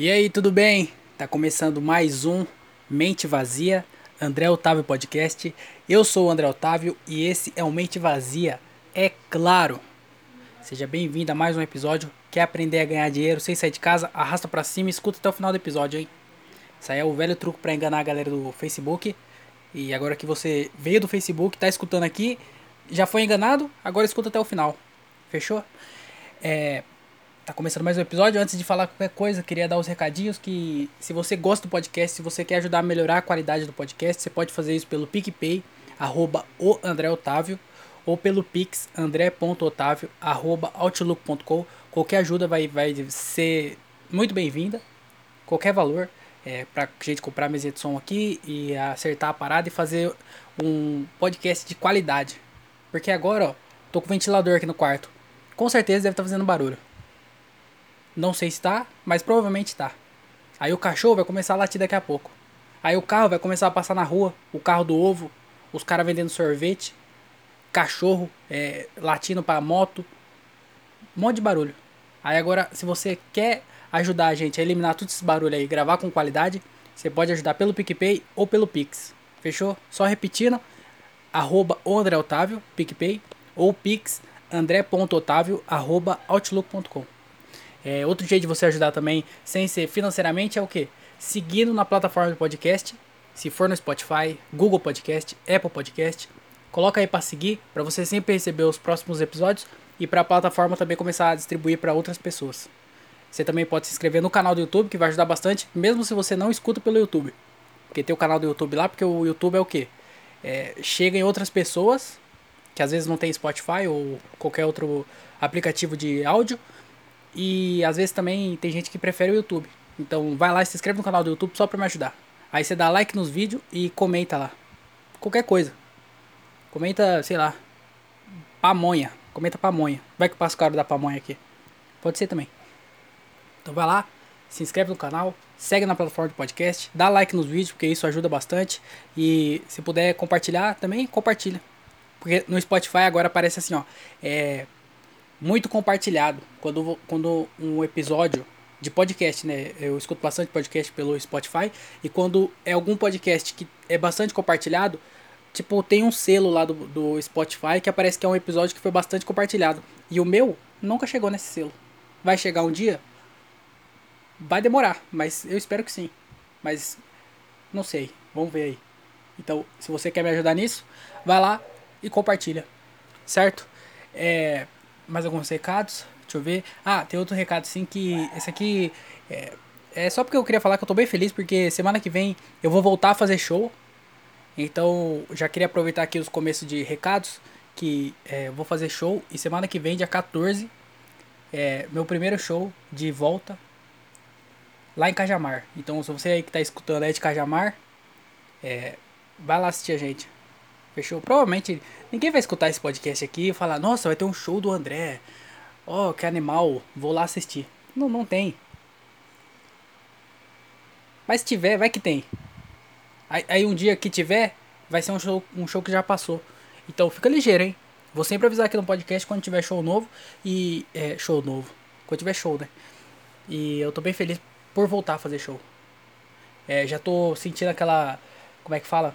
E aí, tudo bem? Tá começando mais um Mente Vazia, André Otávio Podcast. Eu sou o André Otávio e esse é o Mente Vazia, é claro. Seja bem-vindo a mais um episódio. Quer aprender a ganhar dinheiro sem sair de casa? Arrasta pra cima e escuta até o final do episódio, hein? Isso aí é o velho truque para enganar a galera do Facebook. E agora que você veio do Facebook, tá escutando aqui, já foi enganado, agora escuta até o final. Fechou? É, Tá começando mais um episódio. Antes de falar qualquer coisa, queria dar os recadinhos que se você gosta do podcast, se você quer ajudar a melhorar a qualidade do podcast, você pode fazer isso pelo PicPay, arroba o André Otávio, ou pelo Pix, andré.otávio, arroba outlook.com. Qualquer ajuda vai, vai ser muito bem-vinda. Qualquer valor é, pra gente comprar mesa de som aqui e acertar a parada e fazer um podcast de qualidade. Porque agora, ó, tô com ventilador aqui no quarto. Com certeza deve estar tá fazendo barulho. Não sei se tá, mas provavelmente tá. Aí o cachorro vai começar a latir daqui a pouco. Aí o carro vai começar a passar na rua, o carro do ovo, os caras vendendo sorvete, cachorro é, latindo para moto, um monte de barulho. Aí agora, se você quer ajudar a gente a eliminar todos esses barulhos aí, gravar com qualidade, você pode ajudar pelo PicPay ou pelo Pix. Fechou? Só repetindo, arroba o André Otávio, PicPay, ou Pix, andré.otávio, arroba outlook.com. É, outro jeito de você ajudar também, sem ser financeiramente, é o que? Seguindo na plataforma do podcast, se for no Spotify, Google Podcast, Apple Podcast, coloca aí para seguir, para você sempre receber os próximos episódios e para a plataforma também começar a distribuir para outras pessoas. Você também pode se inscrever no canal do YouTube, que vai ajudar bastante, mesmo se você não escuta pelo YouTube. Porque tem o canal do YouTube lá, porque o YouTube é o que? É, chega em outras pessoas, que às vezes não tem Spotify ou qualquer outro aplicativo de áudio, e às vezes também tem gente que prefere o YouTube. Então vai lá e se inscreve no canal do YouTube só pra me ajudar. Aí você dá like nos vídeos e comenta lá. Qualquer coisa. Comenta, sei lá. Pamonha. Comenta pamonha. Vai que passo o cara da pamonha aqui. Pode ser também. Então vai lá, se inscreve no canal, segue na plataforma de podcast, dá like nos vídeos, porque isso ajuda bastante. E se puder compartilhar também, compartilha. Porque no Spotify agora aparece assim, ó. É, muito compartilhado. Quando, quando um episódio de podcast, né? Eu escuto bastante podcast pelo Spotify. E quando é algum podcast que é bastante compartilhado, tipo, tem um selo lá do, do Spotify que aparece que é um episódio que foi bastante compartilhado. E o meu nunca chegou nesse selo. Vai chegar um dia? Vai demorar, mas eu espero que sim. Mas não sei, vamos ver aí. Então, se você quer me ajudar nisso, vai lá e compartilha. Certo? É, mais alguns recados. Deixa eu ver. Ah, tem outro recado sim que. Esse aqui. É, é só porque eu queria falar que eu tô bem feliz, porque semana que vem eu vou voltar a fazer show. Então, já queria aproveitar aqui os começos de recados. Que é, eu vou fazer show. E semana que vem, dia 14, é meu primeiro show de volta lá em Cajamar. Então, se você aí que tá escutando é de Cajamar, é, vai lá assistir a gente. Fechou? Provavelmente ninguém vai escutar esse podcast aqui e falar, nossa, vai ter um show do André. Oh, que animal, vou lá assistir. Não, não tem. Mas se tiver, vai que tem. Aí, aí, um dia que tiver, vai ser um show, um show que já passou. Então fica ligeiro, hein? Vou sempre avisar aqui no podcast quando tiver show novo. E. É, show novo. Quando tiver show, né? E eu tô bem feliz por voltar a fazer show. É, já tô sentindo aquela. Como é que fala?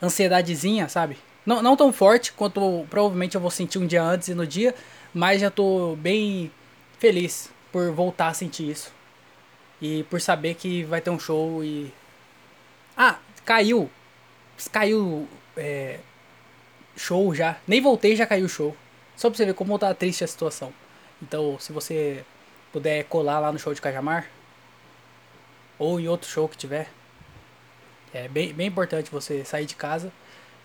Ansiedadezinha, sabe? Não, não tão forte quanto provavelmente eu vou sentir um dia antes e no dia, mas já tô bem feliz por voltar a sentir isso. E por saber que vai ter um show e. Ah, caiu! Caiu. É, show já. Nem voltei já caiu o show. Só pra você ver como tá triste a situação. Então, se você puder colar lá no show de Cajamar, ou em outro show que tiver, é bem, bem importante você sair de casa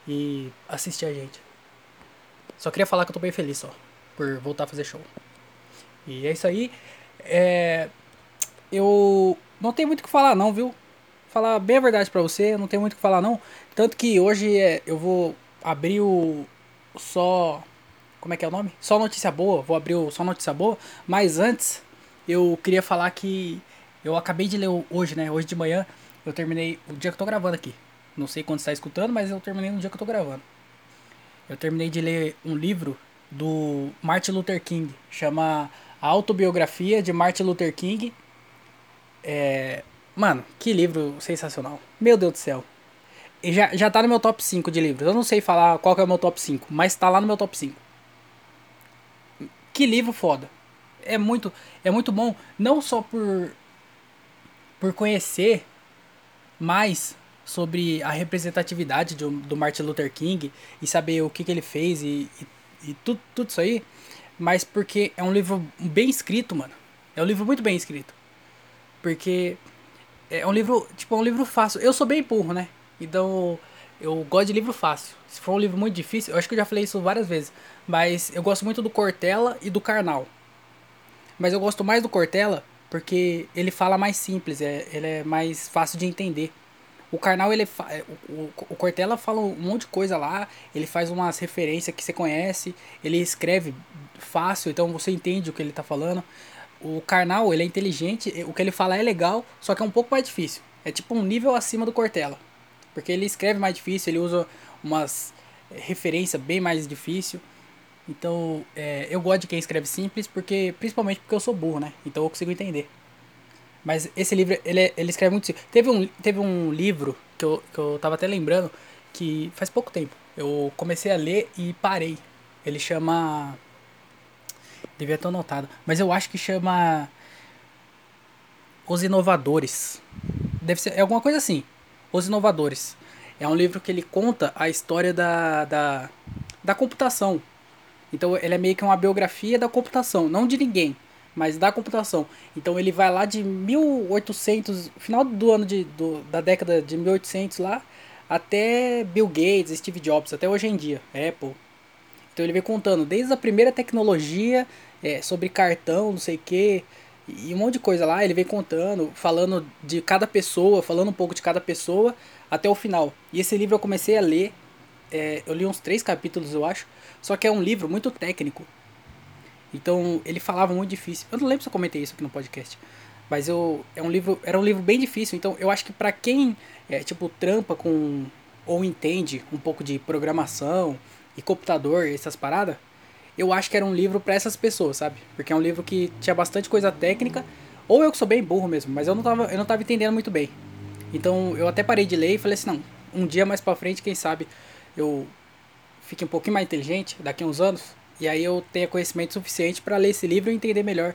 e assistir a gente. Só queria falar que eu tô bem feliz só por voltar a fazer show. E é isso aí. É, eu não tenho muito o que falar não, viu? Falar bem a verdade pra você, não tenho muito o que falar não. Tanto que hoje é, eu vou abrir o só. Como é que é o nome? Só notícia boa. Vou abrir o só notícia boa. Mas antes, eu queria falar que eu acabei de ler hoje, né? Hoje de manhã eu terminei o dia que eu tô gravando aqui. Não sei quando está escutando, mas eu terminei no dia que eu tô gravando. Eu terminei de ler um livro do Martin Luther King, chama A Autobiografia de Martin Luther King. É, mano, que livro sensacional. Meu Deus do céu. E já, já tá no meu top 5 de livros. Eu não sei falar qual que é o meu top 5, mas tá lá no meu top 5. Que livro foda. É muito, é muito bom, não só por, por conhecer mais sobre a representatividade do, do Martin Luther King e saber o que, que ele fez e, e, e tudo, tudo isso aí, mas porque é um livro bem escrito, mano. É um livro muito bem escrito. Porque é um livro, tipo, é um livro fácil. Eu sou bem burro, né? Então, eu gosto de livro fácil. Se for um livro muito difícil, eu acho que eu já falei isso várias vezes, mas eu gosto muito do Cortella e do Karnal. Mas eu gosto mais do Cortella porque ele fala mais simples, é, ele é mais fácil de entender. O Karnal, ele é, o, o Cortella fala um monte de coisa lá, ele faz umas referências que você conhece, ele escreve fácil, então você entende o que ele está falando. O Karnal, ele é inteligente, o que ele fala é legal, só que é um pouco mais difícil. É tipo um nível acima do Cortella. Porque ele escreve mais difícil, ele usa umas referências bem mais difícil. Então, é, eu gosto de quem escreve simples, porque principalmente porque eu sou burro, né? Então eu consigo entender. Mas esse livro, ele, é, ele escreve muito simples. Teve um, teve um livro que eu, que eu tava até lembrando, que faz pouco tempo. Eu comecei a ler e parei. Ele chama. Devia ter anotado. Mas eu acho que chama. Os Inovadores. Deve ser. É alguma coisa assim. Os Inovadores. É um livro que ele conta a história da, da, da computação. Então ele é meio que uma biografia da computação, não de ninguém, mas da computação. Então ele vai lá de 1800, final do ano de, do, da década de 1800 lá, até Bill Gates, Steve Jobs, até hoje em dia, Apple. Então ele vem contando desde a primeira tecnologia, é, sobre cartão, não sei o que, e um monte de coisa lá, ele vem contando, falando de cada pessoa, falando um pouco de cada pessoa até o final. E esse livro eu comecei a ler, é, eu li uns três capítulos, eu acho, só que é um livro muito técnico. Então ele falava muito difícil. Eu não lembro se eu comentei isso aqui no podcast, mas eu é um livro, era um livro bem difícil. Então eu acho que para quem é tipo trampa com ou entende um pouco de programação e computador, essas paradas, eu acho que era um livro para essas pessoas, sabe? Porque é um livro que tinha bastante coisa técnica, ou eu que sou bem burro mesmo, mas eu não tava, eu não tava entendendo muito bem. Então eu até parei de ler e falei assim, não, um dia mais para frente, quem sabe eu fique um pouquinho mais inteligente daqui a uns anos, e aí eu tenha conhecimento suficiente para ler esse livro e entender melhor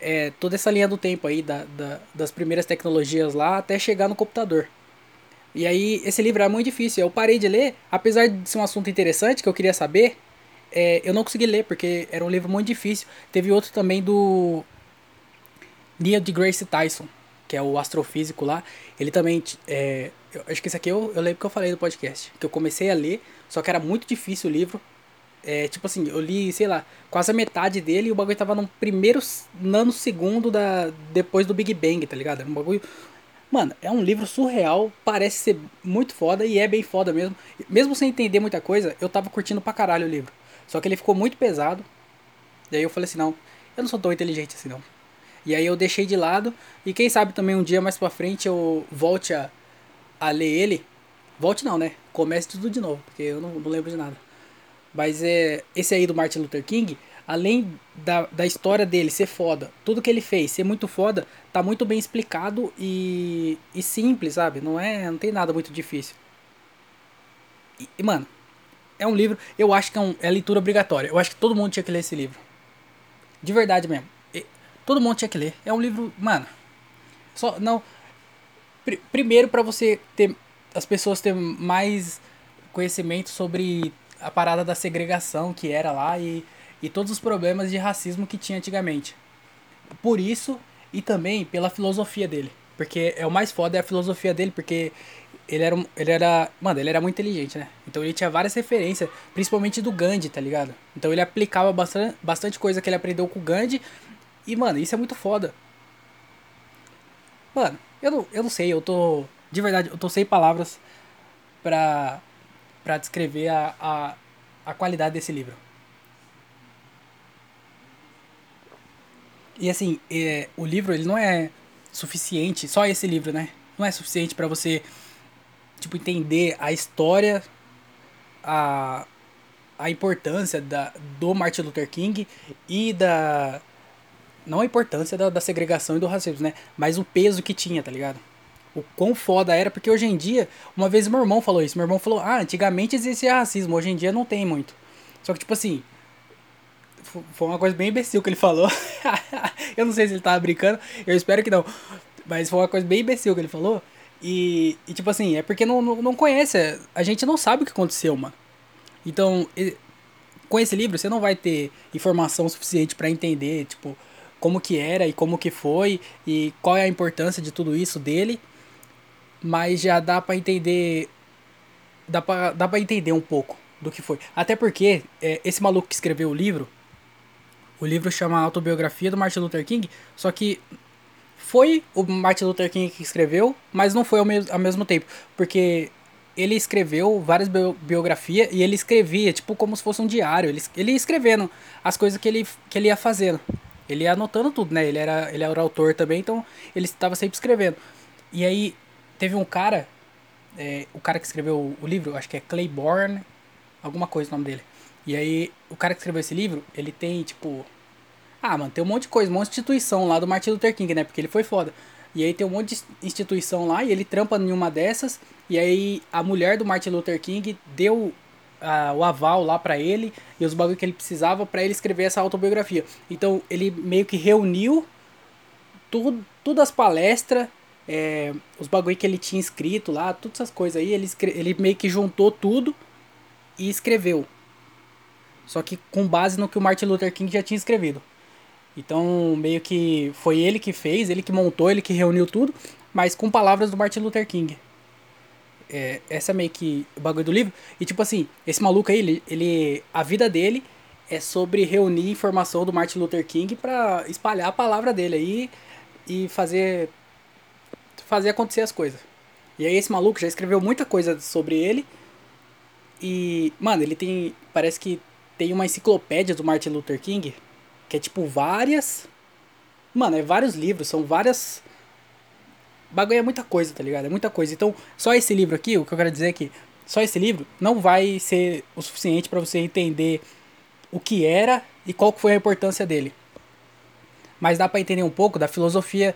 é, toda essa linha do tempo aí, da, da, das primeiras tecnologias lá até chegar no computador. E aí esse livro é muito difícil, eu parei de ler, apesar de ser um assunto interessante que eu queria saber, é, eu não consegui ler, porque era um livro muito difícil. Teve outro também do Neil deGrasse Tyson, que é o astrofísico lá. Ele também. É, eu acho que esse aqui eu, eu lembro que eu falei no podcast. Que eu comecei a ler, só que era muito difícil o livro. É, tipo assim, eu li, sei lá, quase a metade dele e o bagulho tava no primeiro nanosegundo da, depois do Big Bang, tá ligado? Era um bagulho. Mano, é um livro surreal, parece ser muito foda e é bem foda mesmo. Mesmo sem entender muita coisa, eu tava curtindo pra caralho o livro. Só que ele ficou muito pesado. E aí eu falei assim, não, eu não sou tão inteligente assim não. E aí eu deixei de lado. E quem sabe também um dia mais pra frente eu volte a, a ler ele. Volte não, né? Comece tudo de novo, porque eu não, não lembro de nada. Mas é esse aí do Martin Luther King, além da, da história dele ser foda, tudo que ele fez ser muito foda, tá muito bem explicado e, e simples, sabe? Não é, não tem nada muito difícil. E, e mano, é um livro, eu acho que é, um, é leitura obrigatória. Eu acho que todo mundo tinha que ler esse livro. De verdade mesmo. E, todo mundo tinha que ler. É um livro, mano. Só não pr primeiro para você ter as pessoas ter mais conhecimento sobre a parada da segregação que era lá e, e todos os problemas de racismo que tinha antigamente. Por isso e também pela filosofia dele. Porque é o mais foda é a filosofia dele, porque ele era, ele era. Mano, ele era muito inteligente, né? Então ele tinha várias referências, principalmente do Gandhi, tá ligado? Então ele aplicava bastante, bastante coisa que ele aprendeu com o Gandhi. E, mano, isso é muito foda. Mano, eu não, eu não sei, eu tô. De verdade, eu tô sem palavras pra, pra descrever a, a, a qualidade desse livro. E assim, é, o livro ele não é suficiente, só esse livro, né? Não é suficiente para você tipo, entender a história, a, a importância da, do Martin Luther King e da, não a importância da, da segregação e do racismo, né? Mas o peso que tinha, tá ligado? O quão foda era, porque hoje em dia, uma vez meu irmão falou isso, meu irmão falou, ah, antigamente existia racismo, hoje em dia não tem muito. Só que, tipo assim, foi uma coisa bem imbecil que ele falou. eu não sei se ele tava brincando, eu espero que não. Mas foi uma coisa bem imbecil que ele falou. E, e tipo assim, é porque não, não, não conhece, a gente não sabe o que aconteceu, mano. Então, com esse livro você não vai ter informação suficiente para entender, tipo, como que era e como que foi e qual é a importância de tudo isso dele. Mas já dá para entender dá pra, dá pra entender um pouco do que foi. Até porque é, esse maluco que escreveu o livro, o livro chama Autobiografia do Martin Luther King, só que foi o Martin Luther King que escreveu, mas não foi ao, mesmo ao mesmo tempo, porque ele escreveu várias biografias e ele escrevia, tipo, como se fosse um diário. Ele, ele ia escrevendo as coisas que ele, que ele ia fazendo. Ele ia anotando tudo, né? Ele era, ele era autor também, então ele estava sempre escrevendo. E aí teve um cara, é, o cara que escreveu o livro, acho que é Claiborne, alguma coisa o nome dele. E aí o cara que escreveu esse livro, ele tem, tipo... Ah, mano, tem um monte de coisa, um monte de instituição lá do Martin Luther King, né? Porque ele foi foda. E aí tem um monte de instituição lá e ele trampa em uma dessas. E aí a mulher do Martin Luther King deu uh, o aval lá para ele e os bagulho que ele precisava para ele escrever essa autobiografia. Então ele meio que reuniu tudo, tudo as palestras, é, os bagulho que ele tinha escrito lá, todas essas coisas aí, ele, ele meio que juntou tudo e escreveu. Só que com base no que o Martin Luther King já tinha escrevido. Então, meio que foi ele que fez, ele que montou, ele que reuniu tudo, mas com palavras do Martin Luther King. É, essa é meio que o bagulho do livro. E tipo assim, esse maluco aí, ele, ele a vida dele é sobre reunir informação do Martin Luther King para espalhar a palavra dele aí e fazer fazer acontecer as coisas. E aí esse maluco já escreveu muita coisa sobre ele. E, mano, ele tem, parece que tem uma enciclopédia do Martin Luther King que é tipo várias. Mano, é vários livros, são várias. Bagulho é muita coisa, tá ligado? É muita coisa. Então, só esse livro aqui, o que eu quero dizer é que só esse livro não vai ser o suficiente para você entender o que era e qual foi a importância dele. Mas dá para entender um pouco da filosofia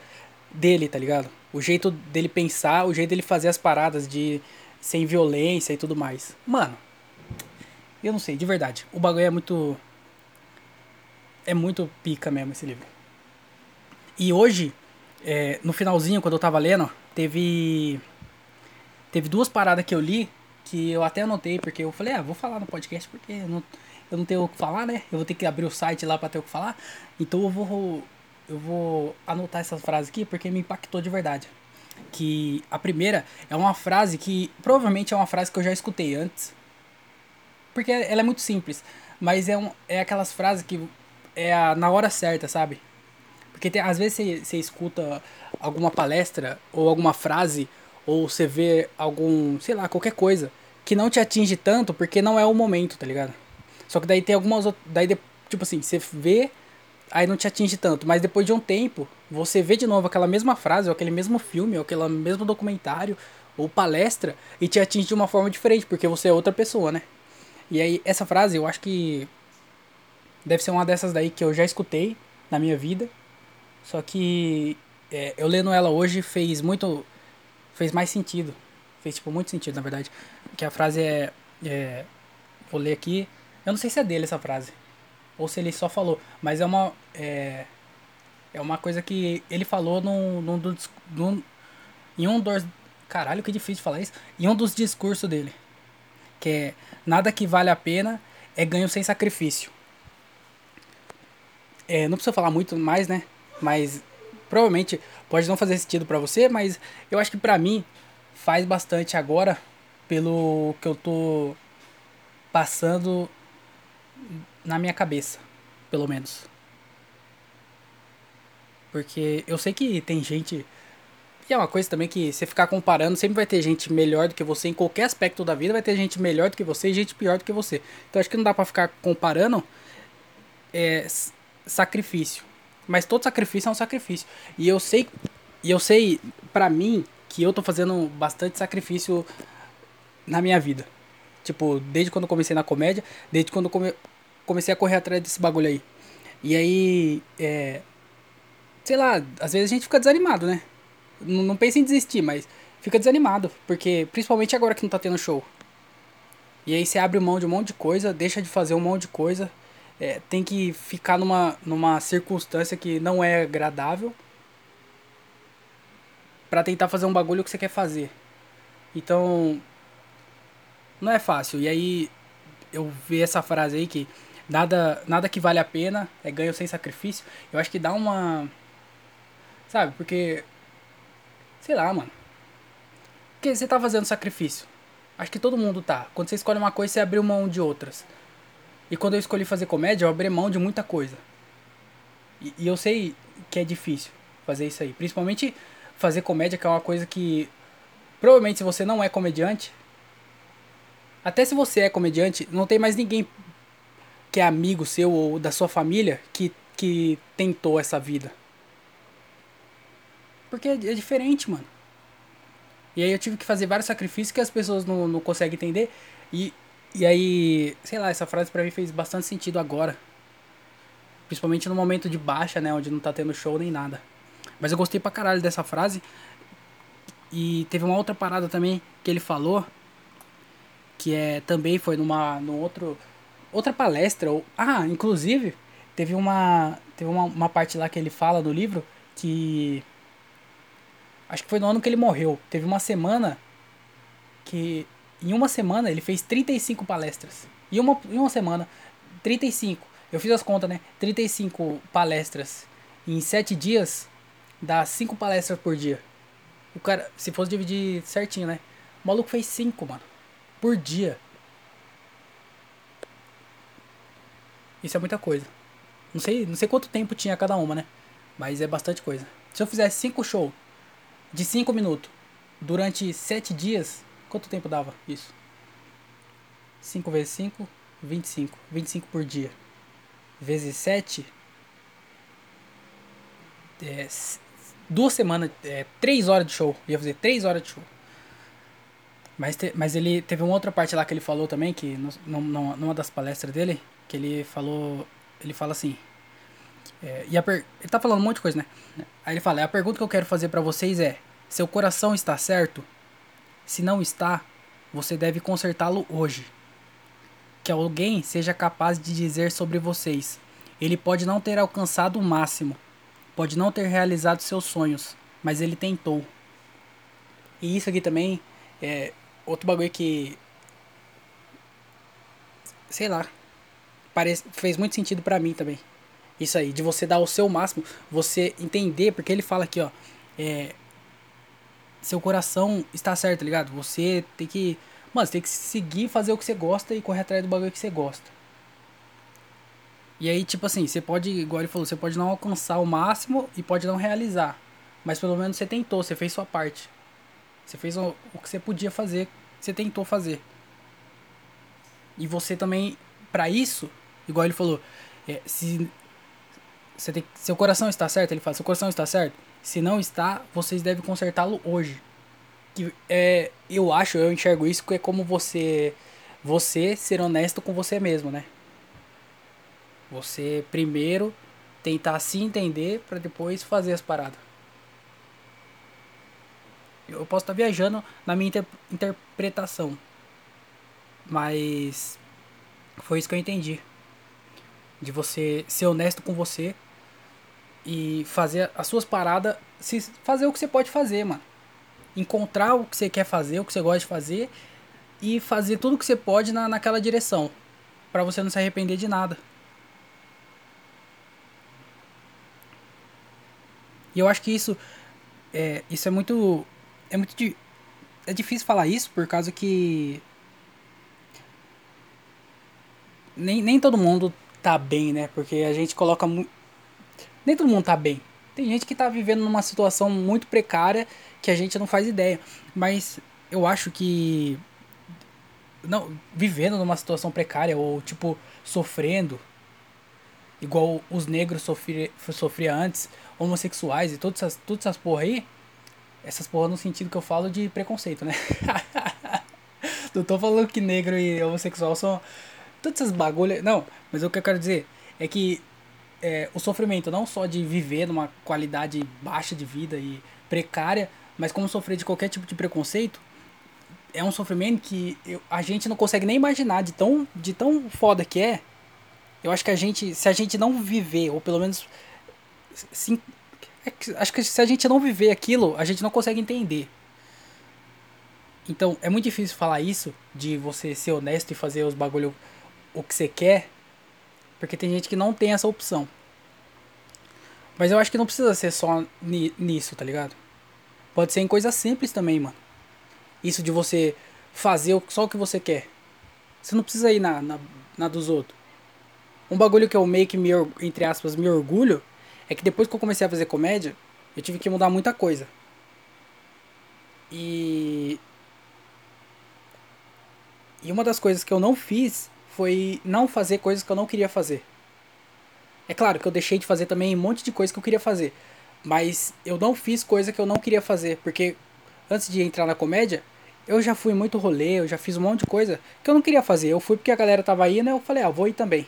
dele, tá ligado? O jeito dele pensar, o jeito dele fazer as paradas de sem violência e tudo mais. Mano, eu não sei, de verdade. O bagulho é muito é muito pica mesmo esse livro. E hoje, é, no finalzinho, quando eu tava lendo, teve. Teve duas paradas que eu li que eu até anotei, porque eu falei, ah, vou falar no podcast porque eu não, eu não tenho o que falar, né? Eu vou ter que abrir o site lá pra ter o que falar. Então eu vou. Eu vou anotar essas frases aqui porque me impactou de verdade. Que a primeira é uma frase que provavelmente é uma frase que eu já escutei antes. Porque ela é muito simples. Mas é, um, é aquelas frases que é a, na hora certa, sabe? Porque tem, às vezes você, você escuta alguma palestra ou alguma frase ou você vê algum, sei lá, qualquer coisa que não te atinge tanto porque não é o momento, tá ligado? Só que daí tem algumas daí tipo assim, você vê aí não te atinge tanto, mas depois de um tempo, você vê de novo aquela mesma frase, ou aquele mesmo filme, ou aquele mesmo documentário, ou palestra, e te atinge de uma forma diferente, porque você é outra pessoa, né? E aí, essa frase, eu acho que Deve ser uma dessas daí que eu já escutei na minha vida. Só que é, eu lendo ela hoje fez muito. fez mais sentido. Fez tipo muito sentido, na verdade. Que a frase é, é. Vou ler aqui. Eu não sei se é dele essa frase. Ou se ele só falou. Mas é uma. É, é uma coisa que ele falou num, num, num, num, em um dos. Caralho, que difícil falar isso. Em um dos discursos dele. Que é. Nada que vale a pena é ganho sem sacrifício. É, não precisa falar muito mais, né? Mas provavelmente pode não fazer sentido para você, mas eu acho que para mim faz bastante agora pelo que eu tô passando na minha cabeça, pelo menos. Porque eu sei que tem gente. E é uma coisa também que você ficar comparando, sempre vai ter gente melhor do que você em qualquer aspecto da vida, vai ter gente melhor do que você e gente pior do que você. Então acho que não dá pra ficar comparando é, sacrifício. Mas todo sacrifício é um sacrifício. E eu sei, e eu sei para mim que eu tô fazendo bastante sacrifício na minha vida. Tipo, desde quando comecei na comédia, desde quando come, comecei a correr atrás desse bagulho aí. E aí, é, sei lá, às vezes a gente fica desanimado, né? Não, não pensa em desistir, mas fica desanimado, porque principalmente agora que não tá tendo show. E aí você abre mão de um monte de coisa, deixa de fazer um monte de coisa, é, tem que ficar numa, numa circunstância que não é agradável para tentar fazer um bagulho que você quer fazer. Então, não é fácil. E aí eu vi essa frase aí que nada, nada que vale a pena é ganho sem sacrifício. Eu acho que dá uma. Sabe? Porque. Sei lá, mano. Porque você tá fazendo sacrifício. Acho que todo mundo tá. Quando você escolhe uma coisa, você abriu mão de outras. E quando eu escolhi fazer comédia, eu abri mão de muita coisa. E, e eu sei que é difícil fazer isso aí. Principalmente fazer comédia, que é uma coisa que provavelmente se você não é comediante, até se você é comediante, não tem mais ninguém que é amigo seu ou da sua família que, que tentou essa vida. Porque é, é diferente, mano. E aí eu tive que fazer vários sacrifícios que as pessoas não, não conseguem entender. E, e aí, sei lá, essa frase pra mim fez bastante sentido agora. Principalmente no momento de baixa, né? Onde não tá tendo show nem nada. Mas eu gostei pra caralho dessa frase. E teve uma outra parada também que ele falou. Que é também foi numa no outro outra palestra ou ah, inclusive teve uma teve uma, uma parte lá que ele fala no livro que acho que foi no ano que ele morreu. Teve uma semana que em uma semana ele fez 35 palestras. Em uma, em uma semana, 35. Eu fiz as contas, né? 35 palestras em 7 dias dá 5 palestras por dia. O cara, se fosse dividir certinho, né? O maluco fez 5, mano. Por dia. Isso é muita coisa. Não sei, não sei quanto tempo tinha cada uma, né? Mas é bastante coisa. Se eu fizesse 5 shows de 5 minutos durante 7 dias, quanto tempo dava isso? 5 vezes 5, 25. 25 por dia. Vezes 7. É, duas semanas, é, três horas de show. Ia fazer três horas de show. Mas, te, mas ele teve uma outra parte lá que ele falou também, que no, no, numa das palestras dele, que ele falou. Ele fala assim. É, e per, ele tá falando um monte de coisa, né? Aí ele fala: a pergunta que eu quero fazer para vocês é: seu coração está certo? Se não está, você deve consertá-lo hoje. Que alguém seja capaz de dizer sobre vocês: ele pode não ter alcançado o máximo, Pode não ter realizado seus sonhos, mas ele tentou. E isso aqui também é outro bagulho que. Sei lá. Parece, fez muito sentido para mim também. Isso aí, de você dar o seu máximo, você entender, porque ele fala aqui, ó. É, seu coração está certo, tá ligado? Você tem que. Mano, você tem que seguir, fazer o que você gosta e correr atrás do bagulho que você gosta. E aí, tipo assim, você pode, igual ele falou, você pode não alcançar o máximo e pode não realizar. Mas pelo menos você tentou, você fez sua parte. Você fez o, o que você podia fazer, você tentou fazer. E você também, para isso, igual ele falou, é, se você tem, seu coração está certo, ele fala, seu coração está certo. Se não está, vocês devem consertá-lo hoje. Que é, eu acho, eu enxergo isso que é como você você ser honesto com você mesmo, né? Você primeiro tentar se entender para depois fazer as paradas. Eu posso estar tá viajando na minha inter interpretação. Mas foi isso que eu entendi. De você ser honesto com você e fazer as suas paradas, se fazer o que você pode fazer, mano. Encontrar o que você quer fazer, o que você gosta de fazer e fazer tudo o que você pode na, naquela direção, para você não se arrepender de nada. E eu acho que isso é, isso é muito é muito é difícil falar isso por causa que nem, nem todo mundo tá bem, né? Porque a gente coloca muito nem todo mundo tá bem. Tem gente que tá vivendo numa situação muito precária que a gente não faz ideia. Mas eu acho que não vivendo numa situação precária ou tipo sofrendo igual os negros sofriam sofria antes homossexuais e todas essas, todas essas porra aí, essas porra no sentido que eu falo de preconceito, né? não tô falando que negro e homossexual são todas essas bagulhas. Não, mas o que eu quero dizer é que é, o sofrimento não só de viver numa qualidade baixa de vida e precária, mas como sofrer de qualquer tipo de preconceito, é um sofrimento que eu, a gente não consegue nem imaginar de tão, de tão foda que é. Eu acho que a gente, se a gente não viver, ou pelo menos. Sim, é acho que se a gente não viver aquilo, a gente não consegue entender. Então, é muito difícil falar isso, de você ser honesto e fazer os bagulho o que você quer, porque tem gente que não tem essa opção. Mas eu acho que não precisa ser só nisso, tá ligado? Pode ser em coisas simples também, mano. Isso de você fazer só o que você quer. Você não precisa ir na, na, na dos outros. Um bagulho que eu meio que me, entre aspas, me orgulho é que depois que eu comecei a fazer comédia, eu tive que mudar muita coisa. E e uma das coisas que eu não fiz foi não fazer coisas que eu não queria fazer. É claro que eu deixei de fazer também um monte de coisa que eu queria fazer. Mas eu não fiz coisa que eu não queria fazer. Porque antes de entrar na comédia, eu já fui muito rolê, eu já fiz um monte de coisa que eu não queria fazer. Eu fui porque a galera tava indo e eu falei, ah, vou ir também.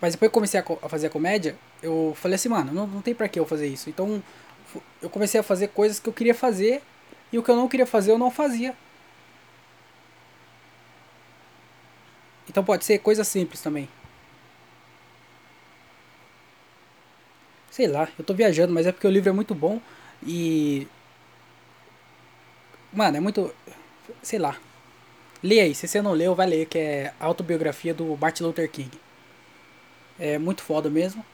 Mas depois que eu comecei a, a fazer a comédia, eu falei assim, mano, não, não tem pra que eu fazer isso. Então eu comecei a fazer coisas que eu queria fazer e o que eu não queria fazer eu não fazia. Então pode ser coisa simples também. Sei lá, eu tô viajando, mas é porque o livro é muito bom e. Mano, é muito. Sei lá. Lê aí, se você não leu, vai ler, que é a autobiografia do Martin Luther King. É muito foda mesmo.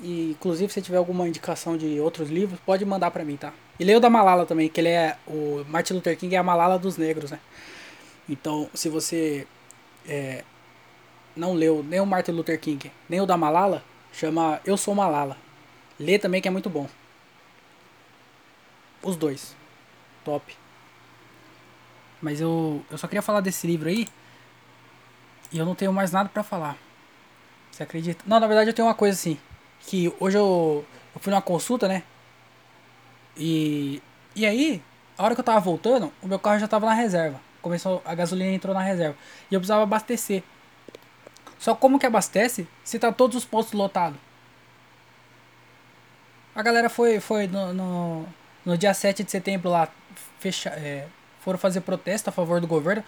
E inclusive se tiver alguma indicação de outros livros, pode mandar pra mim, tá? E leia o da Malala também, que ele é. O Martin Luther King é a Malala dos negros, né? Então, se você é, não leu nem o Martin Luther King, nem o da Malala, chama Eu Sou Malala. Lê também que é muito bom. Os dois. Top. Mas eu, eu só queria falar desse livro aí. E eu não tenho mais nada para falar. Você acredita? Não, na verdade eu tenho uma coisa assim. Que hoje eu, eu fui numa consulta, né? E, e aí, a hora que eu tava voltando, o meu carro já tava na reserva. Começou, a gasolina entrou na reserva. E eu precisava abastecer. Só como que abastece se tá todos os postos lotados? A galera foi, foi no, no, no dia 7 de setembro lá, fecha, é, foram fazer protesto a favor do governo,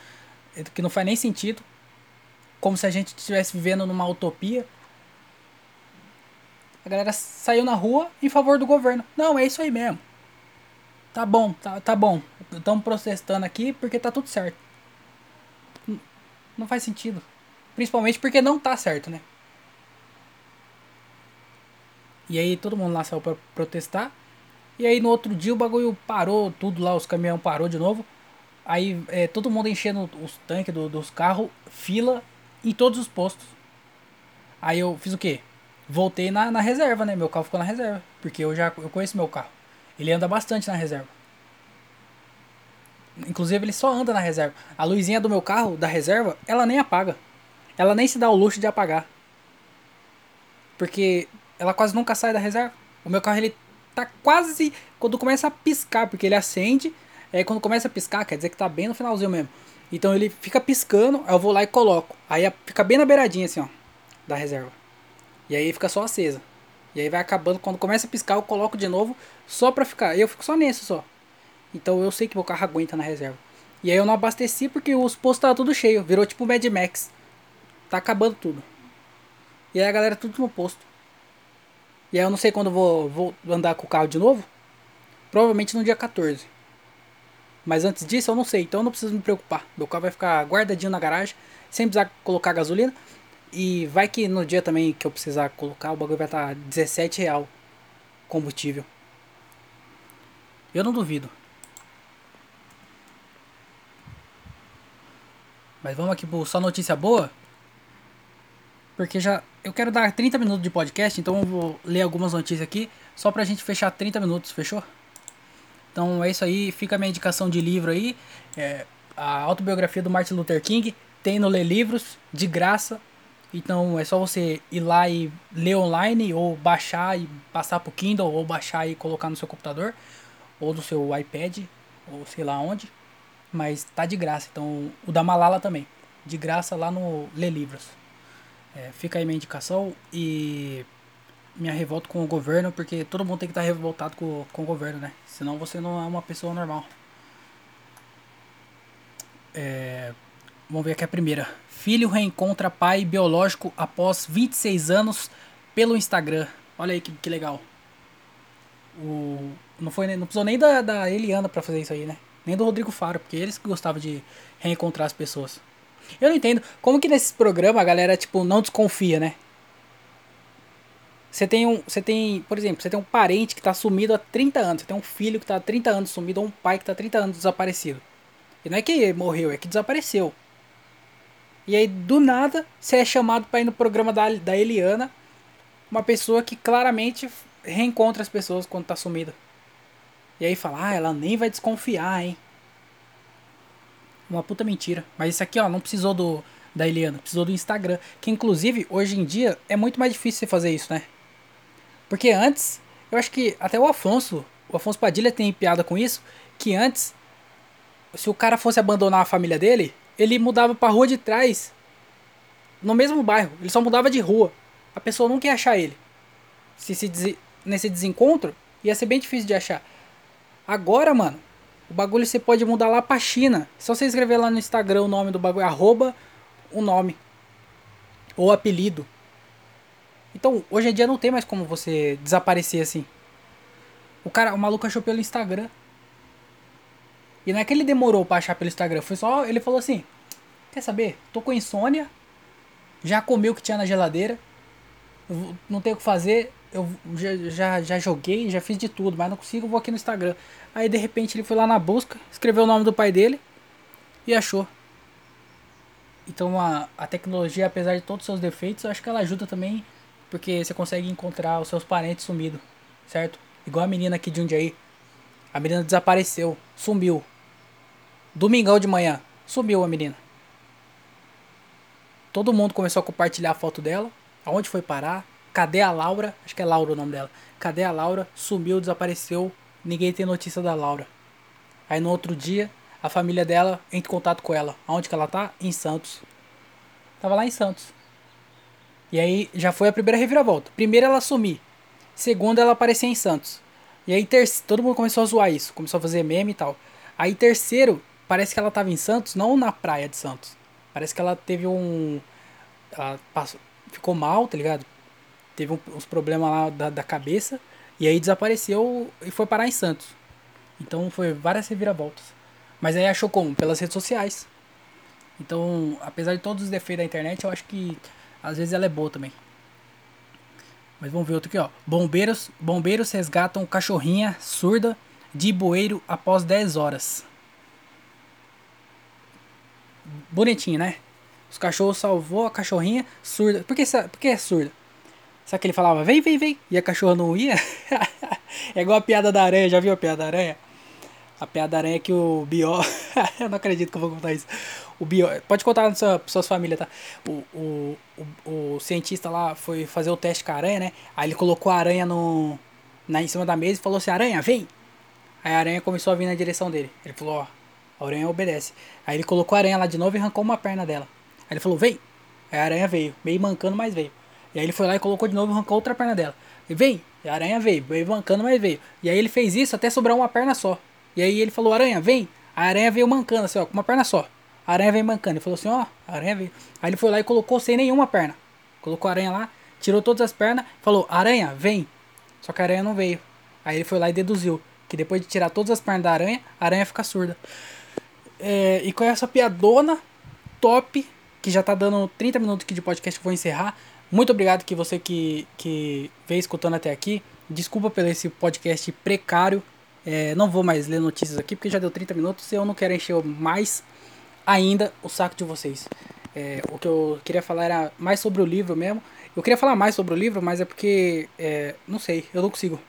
que não faz nem sentido. Como se a gente estivesse vivendo numa utopia. A galera saiu na rua em favor do governo. Não, é isso aí mesmo. Tá bom, tá, tá bom. Estamos protestando aqui porque tá tudo certo. Não faz sentido. Principalmente porque não tá certo, né? E aí todo mundo lá saiu pra protestar. E aí no outro dia o bagulho parou, tudo lá, os caminhões parou de novo. Aí é, todo mundo enchendo os tanques do, dos carros, fila em todos os postos. Aí eu fiz o quê? Voltei na, na reserva, né? Meu carro ficou na reserva. Porque eu já eu conheço meu carro. Ele anda bastante na reserva. Inclusive ele só anda na reserva. A luzinha do meu carro, da reserva, ela nem apaga. Ela nem se dá o luxo de apagar. Porque ela quase nunca sai da reserva. O meu carro ele tá quase quando começa a piscar, porque ele acende, aí quando começa a piscar, quer dizer que tá bem no finalzinho mesmo. Então ele fica piscando, eu vou lá e coloco. Aí fica bem na beiradinha assim, ó, da reserva. E aí fica só acesa. E aí vai acabando, quando começa a piscar eu coloco de novo, só pra ficar. Eu fico só nesse só. Então eu sei que meu carro aguenta na reserva. E aí eu não abasteci porque os postos estavam tudo cheio, virou tipo Mad Max. Tá acabando tudo. E aí a galera tudo no posto. E aí eu não sei quando vou, vou andar com o carro de novo. Provavelmente no dia 14. Mas antes disso eu não sei, então eu não preciso me preocupar. Meu carro vai ficar guardadinho na garagem, sem precisar colocar gasolina. E vai que no dia também que eu precisar colocar, o bagulho vai estar 17 real combustível. Eu não duvido. Mas vamos aqui por só notícia boa. Porque já. Eu quero dar 30 minutos de podcast, então eu vou ler algumas notícias aqui. Só pra gente fechar 30 minutos, fechou? Então é isso aí. Fica a minha indicação de livro aí. É, a autobiografia do Martin Luther King. Tem no Ler Livros, de graça. Então é só você ir lá e ler online, ou baixar e passar pro Kindle, ou baixar e colocar no seu computador, ou no seu iPad, ou sei lá onde. Mas tá de graça. Então o da Malala também. De graça lá no Ler Livros. É, fica aí minha indicação e minha revolta com o governo, porque todo mundo tem que estar revoltado com, com o governo, né? Senão você não é uma pessoa normal. É, vamos ver aqui a primeira. Filho reencontra pai biológico após 26 anos pelo Instagram. Olha aí que, que legal. O, não, foi, não precisou nem da, da Eliana pra fazer isso aí, né? Nem do Rodrigo Faro, porque eles que gostavam de reencontrar as pessoas. Eu não entendo como que nesses programas a galera, tipo, não desconfia, né? Você tem um. Você tem, por exemplo, você tem um parente que tá sumido há 30 anos. Você tem um filho que tá há 30 anos sumido, ou um pai que tá há 30 anos desaparecido. E não é que morreu, é que desapareceu. E aí, do nada, você é chamado para ir no programa da, da Eliana. Uma pessoa que claramente reencontra as pessoas quando tá sumida. E aí fala, ah, ela nem vai desconfiar, hein? Uma puta mentira. Mas isso aqui, ó, não precisou do da Eliana, precisou do Instagram. Que inclusive, hoje em dia, é muito mais difícil você fazer isso, né? Porque antes, eu acho que até o Afonso, o Afonso Padilha tem piada com isso, que antes, se o cara fosse abandonar a família dele, ele mudava pra rua de trás, no mesmo bairro, ele só mudava de rua. A pessoa nunca ia achar ele. Se, se nesse desencontro, ia ser bem difícil de achar. Agora, mano, o bagulho você pode mudar lá pra China. Só você escrever lá no Instagram o nome do bagulho, arroba o nome. Ou apelido. Então, hoje em dia não tem mais como você desaparecer assim. O cara, o maluco achou pelo Instagram. E não é que ele demorou pra achar pelo Instagram, foi só, ele falou assim: "Quer saber? Tô com insônia. Já comeu o que tinha na geladeira. Não tenho o que fazer. Eu já, já, já joguei, já fiz de tudo, mas não consigo, vou aqui no Instagram. Aí de repente ele foi lá na busca, escreveu o nome do pai dele e achou. Então a, a tecnologia, apesar de todos os seus defeitos, eu acho que ela ajuda também porque você consegue encontrar os seus parentes sumidos, certo? Igual a menina aqui de um aí. A menina desapareceu, sumiu. Domingão de manhã, sumiu a menina. Todo mundo começou a compartilhar a foto dela. Aonde foi parar? Cadê a Laura? Acho que é Laura o nome dela. Cadê a Laura? Sumiu, desapareceu. Ninguém tem notícia da Laura. Aí no outro dia, a família dela entra em contato com ela. Aonde que ela tá? Em Santos. Tava lá em Santos. E aí já foi a primeira reviravolta. Primeiro ela sumir. Segundo ela aparecer em Santos. E aí terceiro, todo mundo começou a zoar isso. Começou a fazer meme e tal. Aí terceiro, parece que ela tava em Santos, não na praia de Santos. Parece que ela teve um. Ela passou, ficou mal, tá ligado? Teve um, uns problemas lá da, da cabeça. E aí desapareceu e foi parar em Santos. Então foi várias reviravoltas. Mas aí achou como? Pelas redes sociais. Então, apesar de todos os defeitos da internet, eu acho que às vezes ela é boa também. Mas vamos ver outro aqui, ó. Bombeiros, bombeiros resgatam cachorrinha surda de bueiro após 10 horas. Bonitinho, né? Os cachorros salvou a cachorrinha surda. Por que, por que é surda? Sabe que ele falava, vem, vem, vem. E a cachorra não ia? é igual a piada da aranha, já viu a piada da aranha? A piada da aranha é que o Bió. eu não acredito que eu vou contar isso. O Bió. Pode contar na sua, suas famílias, tá? O, o, o, o, cientista lá foi fazer o teste com a aranha, né? Aí ele colocou a aranha no, na, em cima da mesa e falou assim: Aranha, vem! Aí a aranha começou a vir na direção dele. Ele falou: Ó, a aranha obedece. Aí ele colocou a aranha lá de novo e arrancou uma perna dela. Aí ele falou: Vem! Aí a aranha veio, meio mancando, mas veio. E aí ele foi lá e colocou de novo e arrancou outra perna dela. E vem! E a aranha veio, veio mancando, mas veio. E aí ele fez isso até sobrar uma perna só. E aí ele falou, aranha, vem. A aranha veio mancando, assim, ó, com uma perna só. A aranha veio mancando. Ele falou assim, ó, a aranha veio. Aí ele foi lá e colocou sem nenhuma perna. Colocou a aranha lá, tirou todas as pernas, falou, aranha, vem. Só que a aranha não veio. Aí ele foi lá e deduziu que depois de tirar todas as pernas da aranha, a aranha fica surda. É, e com essa piadona top, que já tá dando 30 minutos aqui de podcast vou encerrar. Muito obrigado que você que, que veio escutando até aqui. Desculpa pelo esse podcast precário é, não vou mais ler notícias aqui porque já deu 30 minutos e eu não quero encher mais ainda o saco de vocês. É, o que eu queria falar era mais sobre o livro mesmo. Eu queria falar mais sobre o livro, mas é porque, é, não sei, eu não consigo.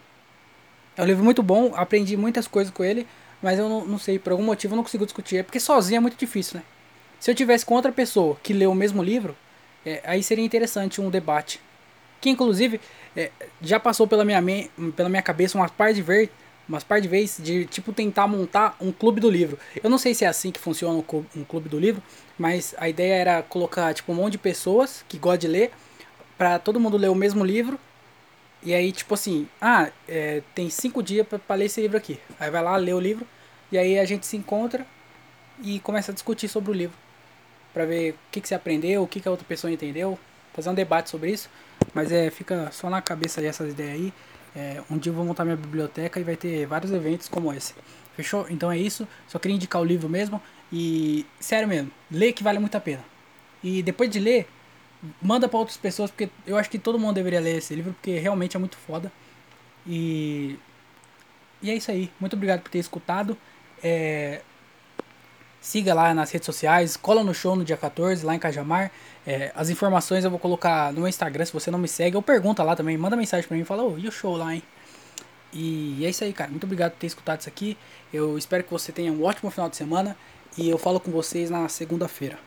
É um livro muito bom, aprendi muitas coisas com ele, mas eu não, não sei, por algum motivo eu não consigo discutir. É porque sozinho é muito difícil, né? Se eu tivesse com outra pessoa que leu o mesmo livro, é, aí seria interessante um debate. Que inclusive é, já passou pela minha, pela minha cabeça uma parte de ver umas par de vezes de tipo tentar montar um clube do livro. Eu não sei se é assim que funciona um clube do livro, mas a ideia era colocar tipo um monte de pessoas que gostam de ler para todo mundo ler o mesmo livro. E aí tipo assim, ah, é, tem cinco dias para ler esse livro aqui. Aí vai lá ler o livro e aí a gente se encontra e começa a discutir sobre o livro para ver o que, que você aprendeu, o que, que a outra pessoa entendeu, fazer um debate sobre isso. Mas é, fica só na cabeça essas ideias aí. É, um dia eu vou montar minha biblioteca e vai ter vários eventos como esse. Fechou? Então é isso. Só queria indicar o livro mesmo. E, sério mesmo, lê que vale muito a pena. E depois de ler, manda para outras pessoas, porque eu acho que todo mundo deveria ler esse livro, porque realmente é muito foda. E, e é isso aí. Muito obrigado por ter escutado. É, siga lá nas redes sociais, cola no show no dia 14, lá em Cajamar. É, as informações eu vou colocar no meu Instagram, se você não me segue, ou pergunta lá também, manda mensagem pra mim, fala, ô, oh, e o show lá, hein? E é isso aí, cara. Muito obrigado por ter escutado isso aqui. Eu espero que você tenha um ótimo final de semana e eu falo com vocês na segunda-feira.